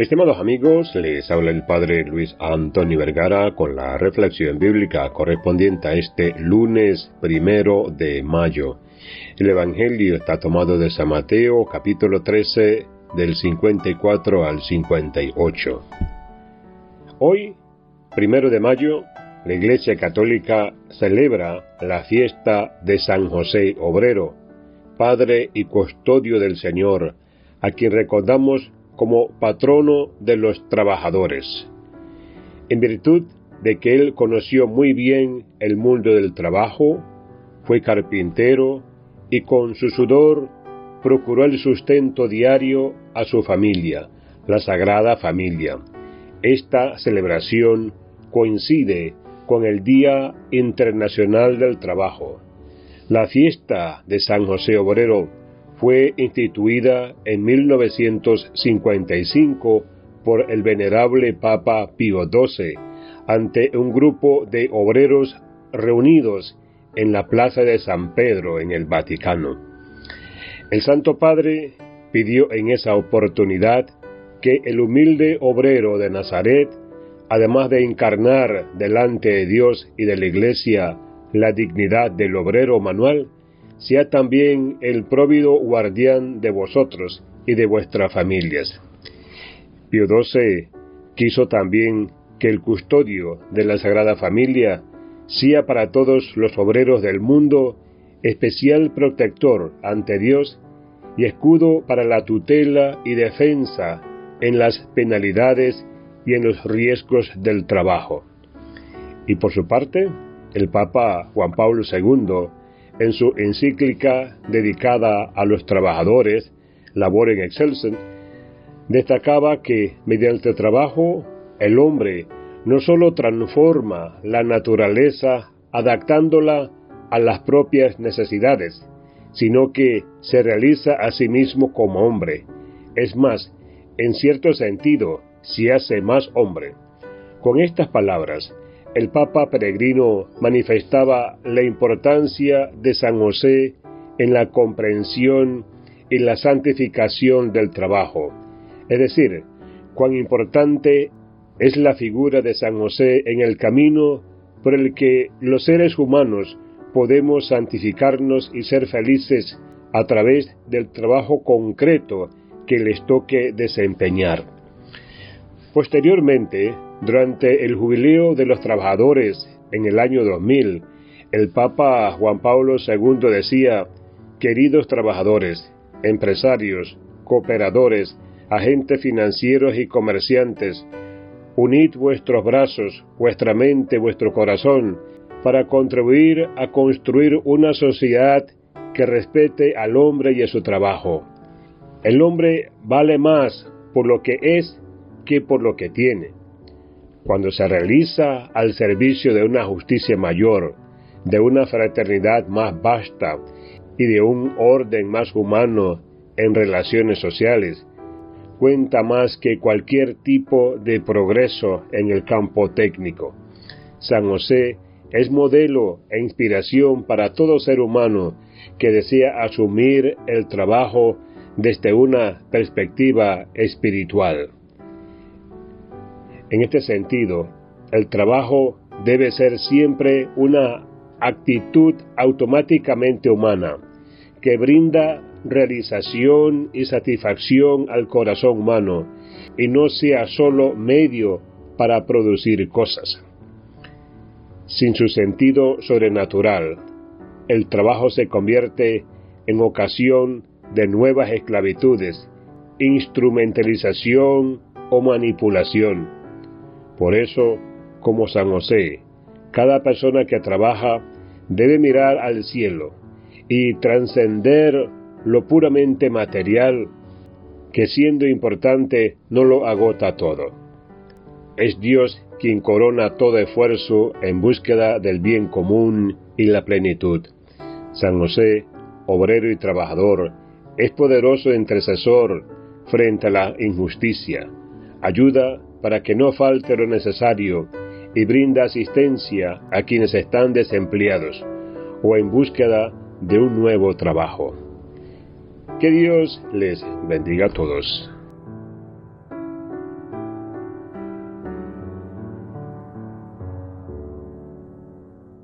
Estimados amigos, les habla el Padre Luis Antonio Vergara con la reflexión bíblica correspondiente a este lunes primero de mayo. El Evangelio está tomado de San Mateo capítulo 13 del 54 al 58. Hoy, primero de mayo, la Iglesia Católica celebra la fiesta de San José Obrero, Padre y Custodio del Señor, a quien recordamos como patrono de los trabajadores. En virtud de que él conoció muy bien el mundo del trabajo, fue carpintero y con su sudor procuró el sustento diario a su familia, la Sagrada Familia. Esta celebración coincide con el Día Internacional del Trabajo. La fiesta de San José Obrero fue instituida en 1955 por el venerable Papa Pío XII ante un grupo de obreros reunidos en la Plaza de San Pedro en el Vaticano. El Santo Padre pidió en esa oportunidad que el humilde obrero de Nazaret, además de encarnar delante de Dios y de la Iglesia la dignidad del obrero manual, sea también el próvido guardián de vosotros y de vuestras familias. Pío XII quiso también que el custodio de la Sagrada Familia sea para todos los obreros del mundo especial protector ante Dios y escudo para la tutela y defensa en las penalidades y en los riesgos del trabajo. Y por su parte, el Papa Juan Pablo II en su encíclica dedicada a los trabajadores, Labor en Excelsen, destacaba que mediante el trabajo el hombre no sólo transforma la naturaleza adaptándola a las propias necesidades, sino que se realiza a sí mismo como hombre. Es más, en cierto sentido, se hace más hombre. Con estas palabras, el Papa Peregrino manifestaba la importancia de San José en la comprensión y la santificación del trabajo, es decir, cuán importante es la figura de San José en el camino por el que los seres humanos podemos santificarnos y ser felices a través del trabajo concreto que les toque desempeñar. Posteriormente, durante el jubileo de los trabajadores en el año 2000, el Papa Juan Pablo II decía, queridos trabajadores, empresarios, cooperadores, agentes financieros y comerciantes, unid vuestros brazos, vuestra mente, vuestro corazón, para contribuir a construir una sociedad que respete al hombre y a su trabajo. El hombre vale más por lo que es que por lo que tiene cuando se realiza al servicio de una justicia mayor, de una fraternidad más vasta y de un orden más humano en relaciones sociales, cuenta más que cualquier tipo de progreso en el campo técnico. San José es modelo e inspiración para todo ser humano que desea asumir el trabajo desde una perspectiva espiritual. En este sentido, el trabajo debe ser siempre una actitud automáticamente humana, que brinda realización y satisfacción al corazón humano, y no sea solo medio para producir cosas. Sin su sentido sobrenatural, el trabajo se convierte en ocasión de nuevas esclavitudes, instrumentalización o manipulación por eso, como San José, cada persona que trabaja debe mirar al cielo y trascender lo puramente material que siendo importante no lo agota todo. Es Dios quien corona todo esfuerzo en búsqueda del bien común y la plenitud. San José, obrero y trabajador, es poderoso intercesor frente a la injusticia, ayuda para que no falte lo necesario y brinda asistencia a quienes están desempleados o en búsqueda de un nuevo trabajo. Que Dios les bendiga a todos.